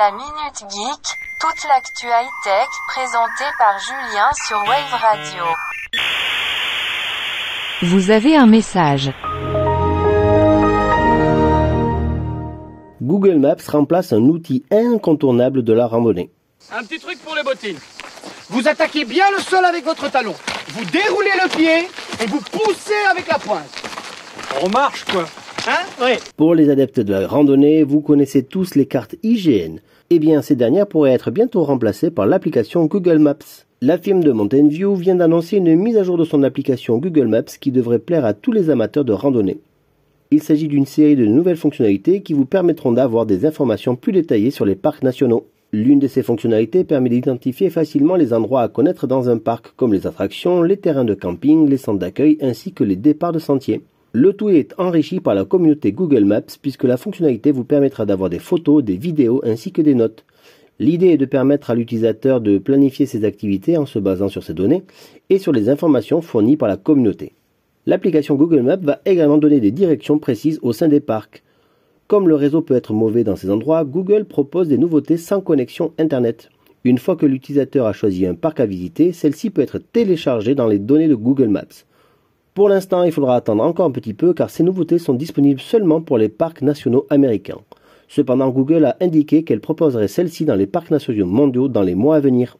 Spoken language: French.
La Minute Geek, toute l'actu high-tech présentée par Julien sur Wave Radio. Vous avez un message. Google Maps remplace un outil incontournable de la randonnée. Un petit truc pour les bottines. Vous attaquez bien le sol avec votre talon. Vous déroulez le pied et vous poussez avec la pointe. On marche quoi. Hein? Pour les adeptes de la randonnée, vous connaissez tous les cartes IGN. Eh bien, ces dernières pourraient être bientôt remplacées par l'application Google Maps. La firme de Mountain View vient d'annoncer une mise à jour de son application Google Maps qui devrait plaire à tous les amateurs de randonnée. Il s'agit d'une série de nouvelles fonctionnalités qui vous permettront d'avoir des informations plus détaillées sur les parcs nationaux. L'une de ces fonctionnalités permet d'identifier facilement les endroits à connaître dans un parc, comme les attractions, les terrains de camping, les centres d'accueil ainsi que les départs de sentiers. Le tout est enrichi par la communauté Google Maps puisque la fonctionnalité vous permettra d'avoir des photos, des vidéos ainsi que des notes. L'idée est de permettre à l'utilisateur de planifier ses activités en se basant sur ces données et sur les informations fournies par la communauté. L'application Google Maps va également donner des directions précises au sein des parcs. Comme le réseau peut être mauvais dans ces endroits, Google propose des nouveautés sans connexion Internet. Une fois que l'utilisateur a choisi un parc à visiter, celle-ci peut être téléchargée dans les données de Google Maps. Pour l'instant, il faudra attendre encore un petit peu car ces nouveautés sont disponibles seulement pour les parcs nationaux américains. Cependant, Google a indiqué qu'elle proposerait celle-ci dans les parcs nationaux mondiaux dans les mois à venir.